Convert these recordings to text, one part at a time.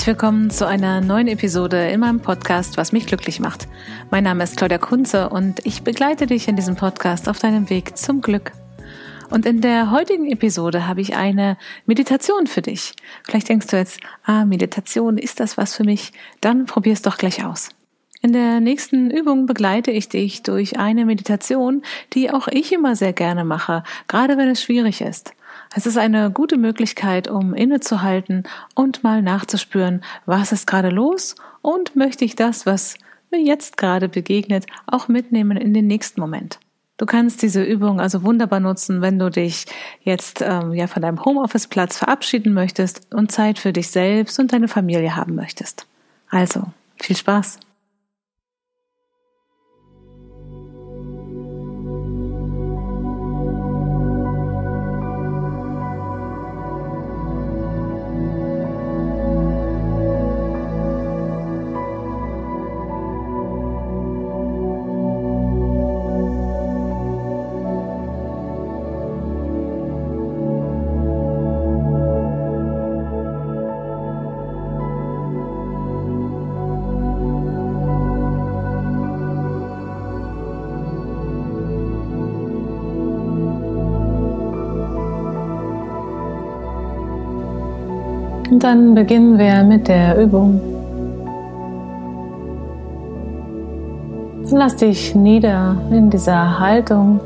Herzlich willkommen zu einer neuen Episode in meinem Podcast, was mich glücklich macht. Mein Name ist Claudia Kunze und ich begleite dich in diesem Podcast auf deinem Weg zum Glück. Und in der heutigen Episode habe ich eine Meditation für dich. Vielleicht denkst du jetzt, ah, Meditation, ist das was für mich? Dann probier es doch gleich aus. In der nächsten Übung begleite ich dich durch eine Meditation, die auch ich immer sehr gerne mache, gerade wenn es schwierig ist. Es ist eine gute Möglichkeit, um innezuhalten und mal nachzuspüren, was ist gerade los und möchte ich das, was mir jetzt gerade begegnet, auch mitnehmen in den nächsten Moment. Du kannst diese Übung also wunderbar nutzen, wenn du dich jetzt ähm, ja von deinem Homeoffice-Platz verabschieden möchtest und Zeit für dich selbst und deine Familie haben möchtest. Also, viel Spaß! Und dann beginnen wir mit der Übung. Lass dich nieder in dieser Haltung,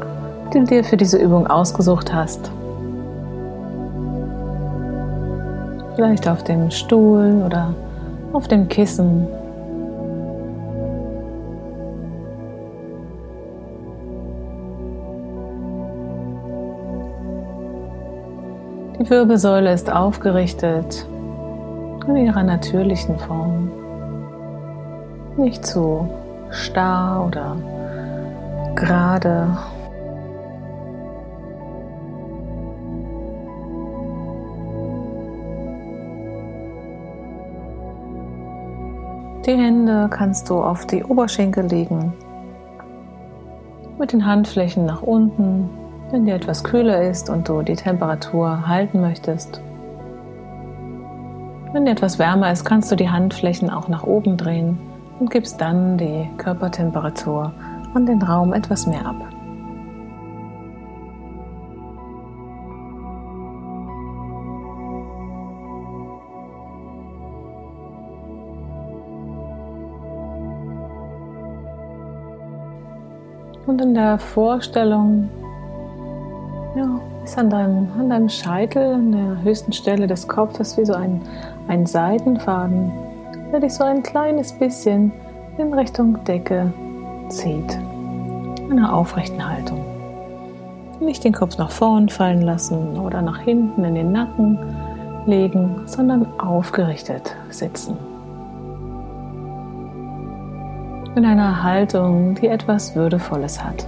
die du dir für diese Übung ausgesucht hast. Vielleicht auf dem Stuhl oder auf dem Kissen. Die Wirbelsäule ist aufgerichtet in ihrer natürlichen Form. Nicht zu starr oder gerade. Die Hände kannst du auf die Oberschenkel legen, mit den Handflächen nach unten, wenn dir etwas kühler ist und du die Temperatur halten möchtest. Wenn dir etwas wärmer ist, kannst du die Handflächen auch nach oben drehen und gibst dann die Körpertemperatur an den Raum etwas mehr ab. Und in der Vorstellung ja, ist an deinem, an deinem Scheitel, an der höchsten Stelle des Kopfes, wie so ein ein Seidenfaden, der dich so ein kleines bisschen in Richtung Decke zieht. Eine aufrechten Haltung. Nicht den Kopf nach vorn fallen lassen oder nach hinten in den Nacken legen, sondern aufgerichtet sitzen. In einer Haltung, die etwas Würdevolles hat.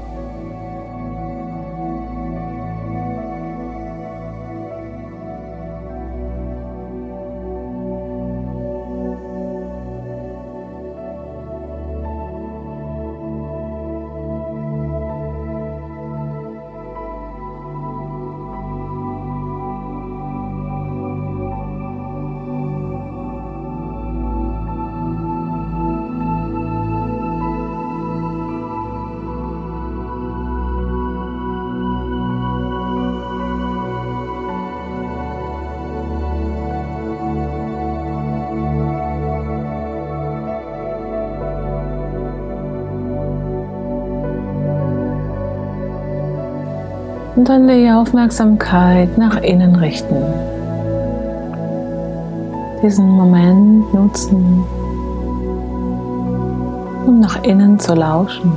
Und dann die Aufmerksamkeit nach innen richten. Diesen Moment nutzen, um nach innen zu lauschen,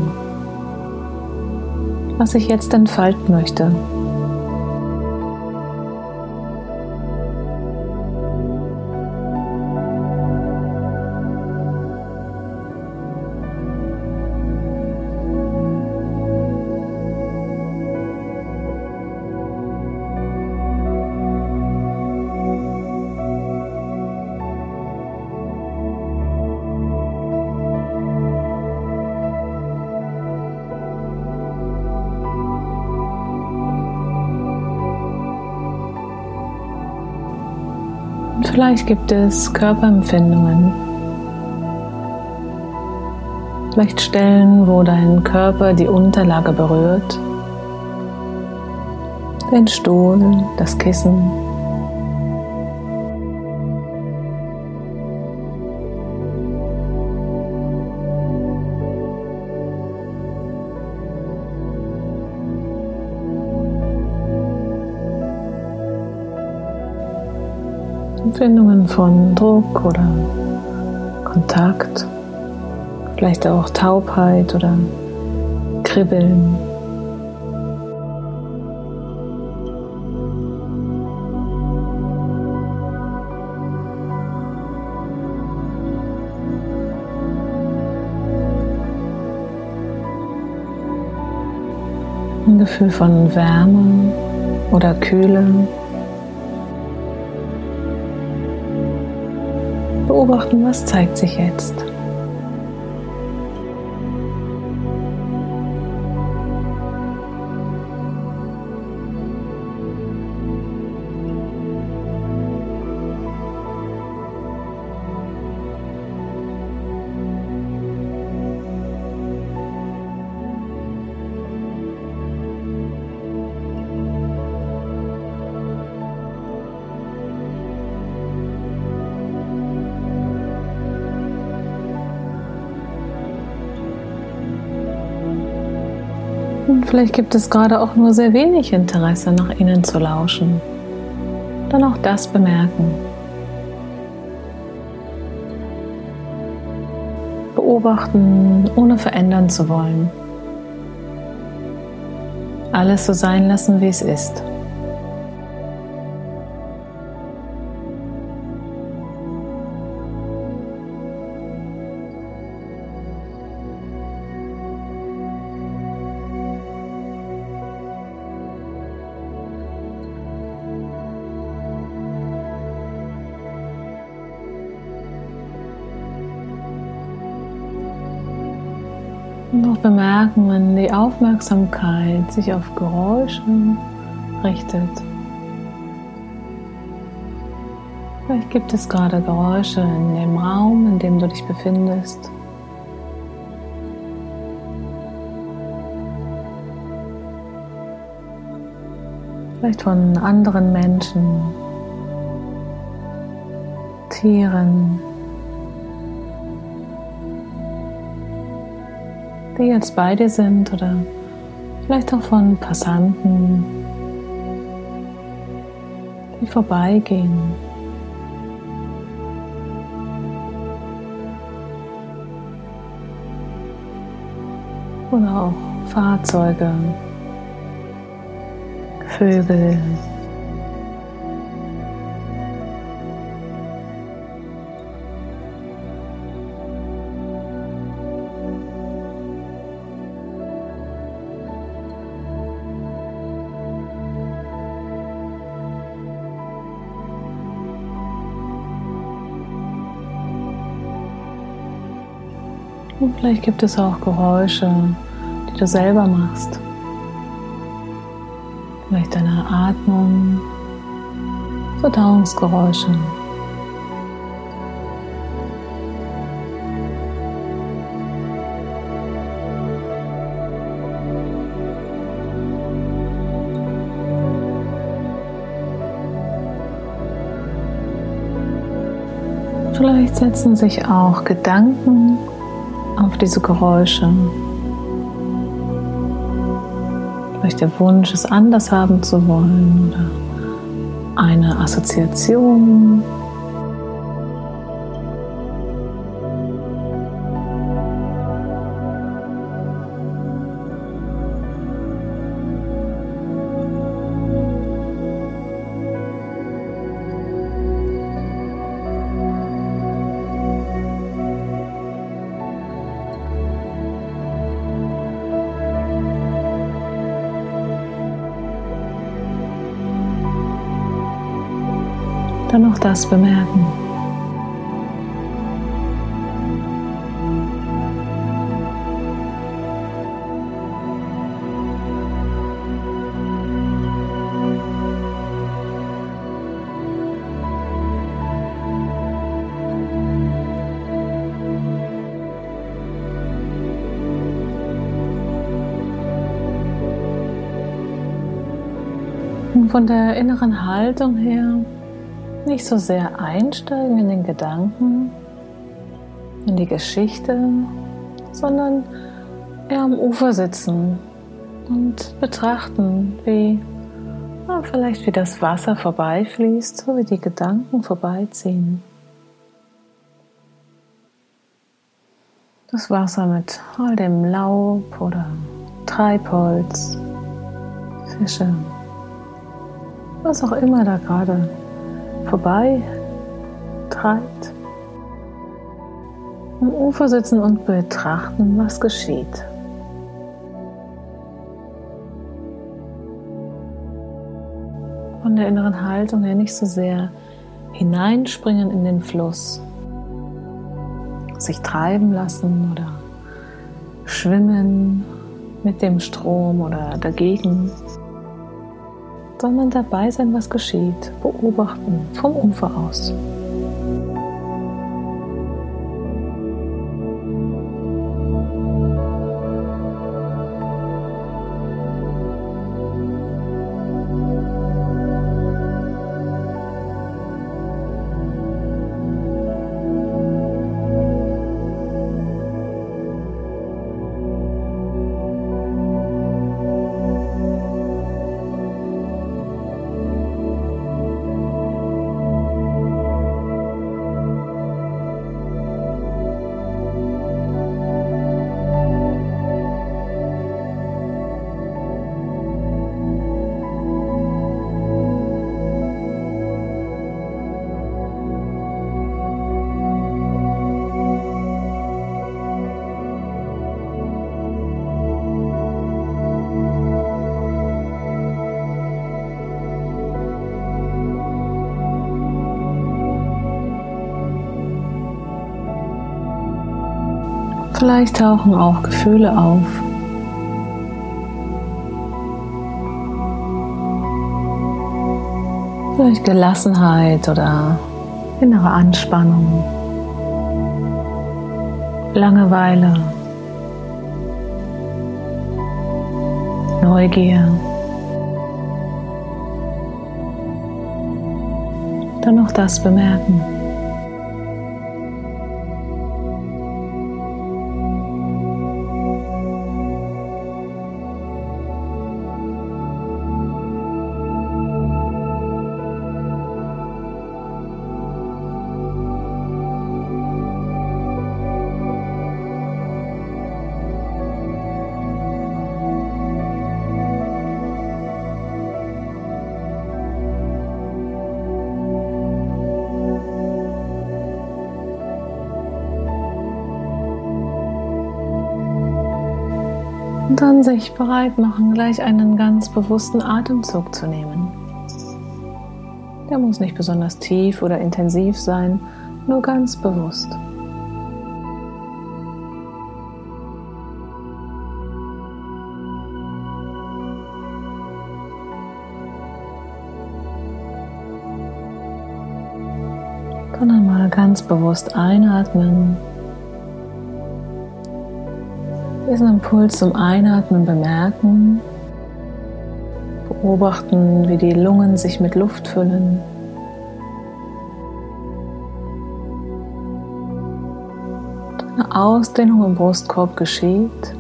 was ich jetzt entfalten möchte. Vielleicht gibt es Körperempfindungen. Vielleicht Stellen, wo dein Körper die Unterlage berührt. Den Stuhl, das Kissen. Empfindungen von Druck oder Kontakt, vielleicht auch Taubheit oder Kribbeln. Ein Gefühl von Wärme oder Kühle. Beobachten, was zeigt sich jetzt. Und vielleicht gibt es gerade auch nur sehr wenig Interesse, nach innen zu lauschen. Dann auch das bemerken. Beobachten, ohne verändern zu wollen. Alles so sein lassen, wie es ist. Und auch bemerken, wenn die Aufmerksamkeit sich auf Geräusche richtet. Vielleicht gibt es gerade Geräusche in dem Raum, in dem du dich befindest. Vielleicht von anderen Menschen, Tieren, die jetzt bei dir sind oder vielleicht auch von Passanten, die vorbeigehen. Oder auch Fahrzeuge, Vögel. Und vielleicht gibt es auch Geräusche, die du selber machst. Vielleicht deine Atmung, Verdauungsgeräusche. Vielleicht setzen sich auch Gedanken auf diese Geräusche. Vielleicht der Wunsch, es anders haben zu wollen oder eine Assoziation auch das bemerken. von der inneren Haltung her nicht so sehr einsteigen in den Gedanken, in die Geschichte, sondern eher am Ufer sitzen und betrachten, wie ja, vielleicht wie das Wasser vorbeifließt, so wie die Gedanken vorbeiziehen. Das Wasser mit all dem Laub oder Treibholz, Fische, was auch immer da gerade vorbei treibt. Am Ufer sitzen und betrachten, was geschieht. Von der inneren Haltung her nicht so sehr hineinspringen in den Fluss, sich treiben lassen oder schwimmen mit dem Strom oder dagegen, sondern dabei sein, was geschieht, beobachten vom Ufer aus. Vielleicht tauchen auch Gefühle auf. Vielleicht Gelassenheit oder innere Anspannung, Langeweile, Neugier. Dann noch das bemerken. Und dann sich bereit machen, gleich einen ganz bewussten Atemzug zu nehmen. Der muss nicht besonders tief oder intensiv sein, nur ganz bewusst. Dann einmal ganz bewusst einatmen diesen Impuls zum Einatmen bemerken. Beobachten, wie die Lungen sich mit Luft füllen. Eine Ausdehnung im Brustkorb geschieht.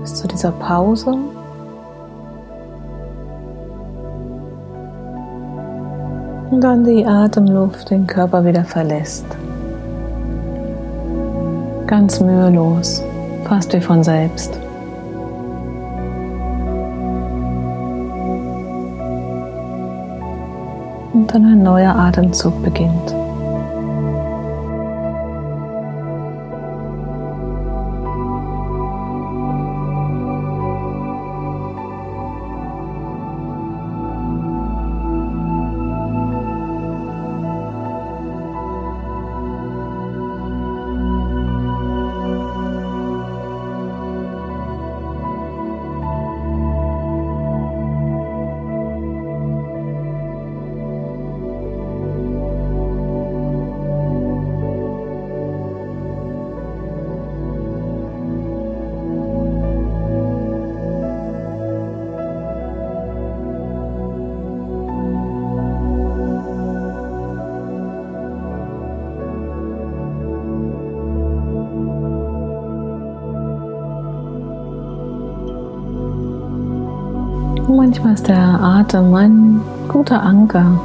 Bis zu dieser Pause. Und dann die Atemluft den Körper wieder verlässt ganz mühelos, fast wie von selbst. Und dann ein neuer Atemzug beginnt. Manchmal ist der Atem ein guter Anker,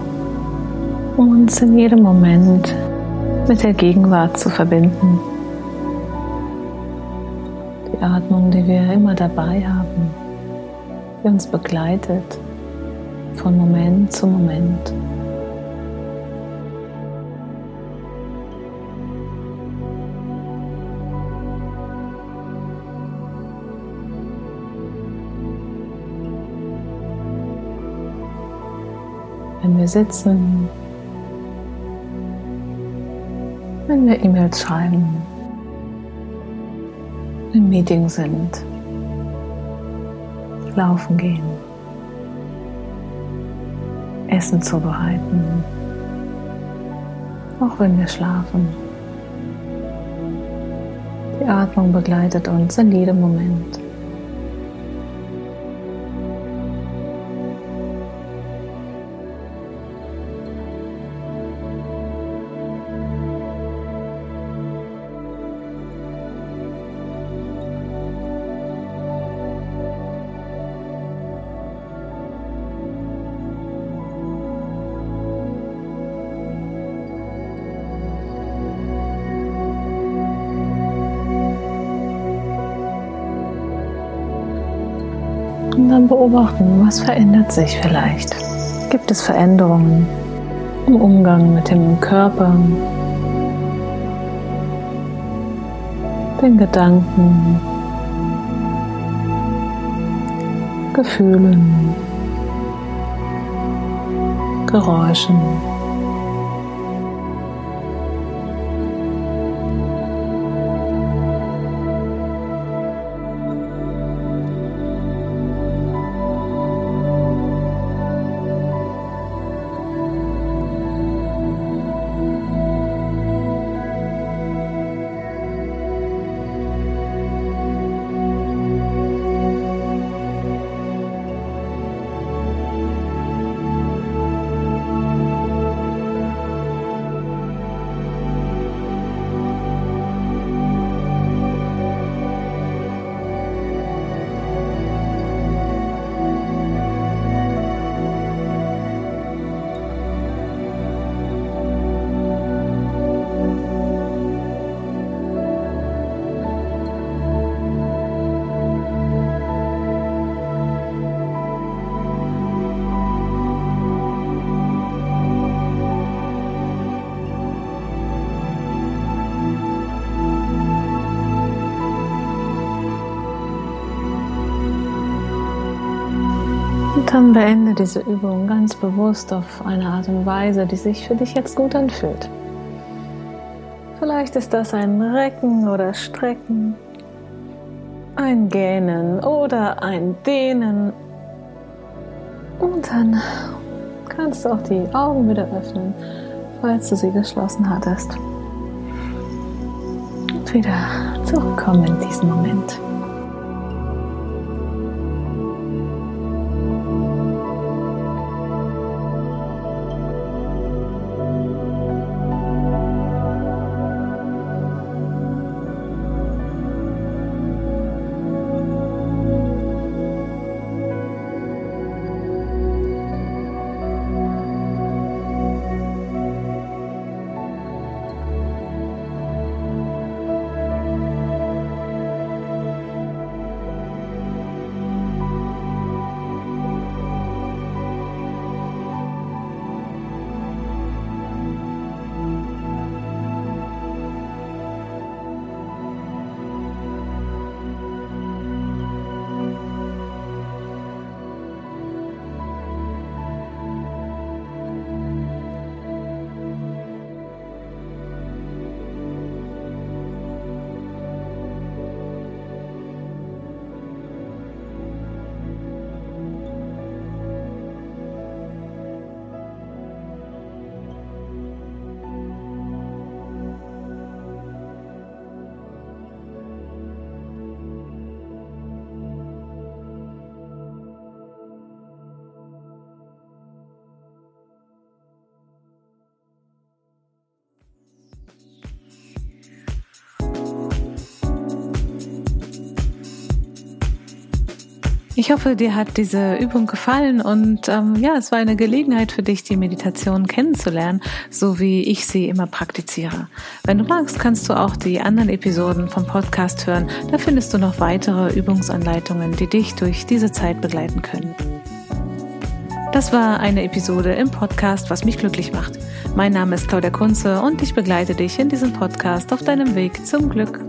um uns in jedem Moment mit der Gegenwart zu verbinden. Die Atmung, die wir immer dabei haben, die uns begleitet von Moment zu Moment. Wir sitzen, wenn wir E-Mails schreiben, im Meeting sind, laufen gehen, Essen zubereiten, auch wenn wir schlafen. Die Atmung begleitet uns in jedem Moment. Dann beobachten, was verändert sich vielleicht. Gibt es Veränderungen im Umgang mit dem Körper, den Gedanken, Gefühlen, Geräuschen. Beende diese Übung ganz bewusst auf eine Art und Weise, die sich für dich jetzt gut anfühlt. Vielleicht ist das ein Recken oder Strecken, ein Gähnen oder ein Dehnen. Und dann kannst du auch die Augen wieder öffnen, falls du sie geschlossen hattest. Und wieder zurückkommen in diesen Moment. Ich hoffe, dir hat diese Übung gefallen und ähm, ja, es war eine Gelegenheit für dich, die Meditation kennenzulernen, so wie ich sie immer praktiziere. Wenn du magst, kannst du auch die anderen Episoden vom Podcast hören. Da findest du noch weitere Übungsanleitungen, die dich durch diese Zeit begleiten können. Das war eine Episode im Podcast, was mich glücklich macht. Mein Name ist Claudia Kunze und ich begleite dich in diesem Podcast auf deinem Weg zum Glück.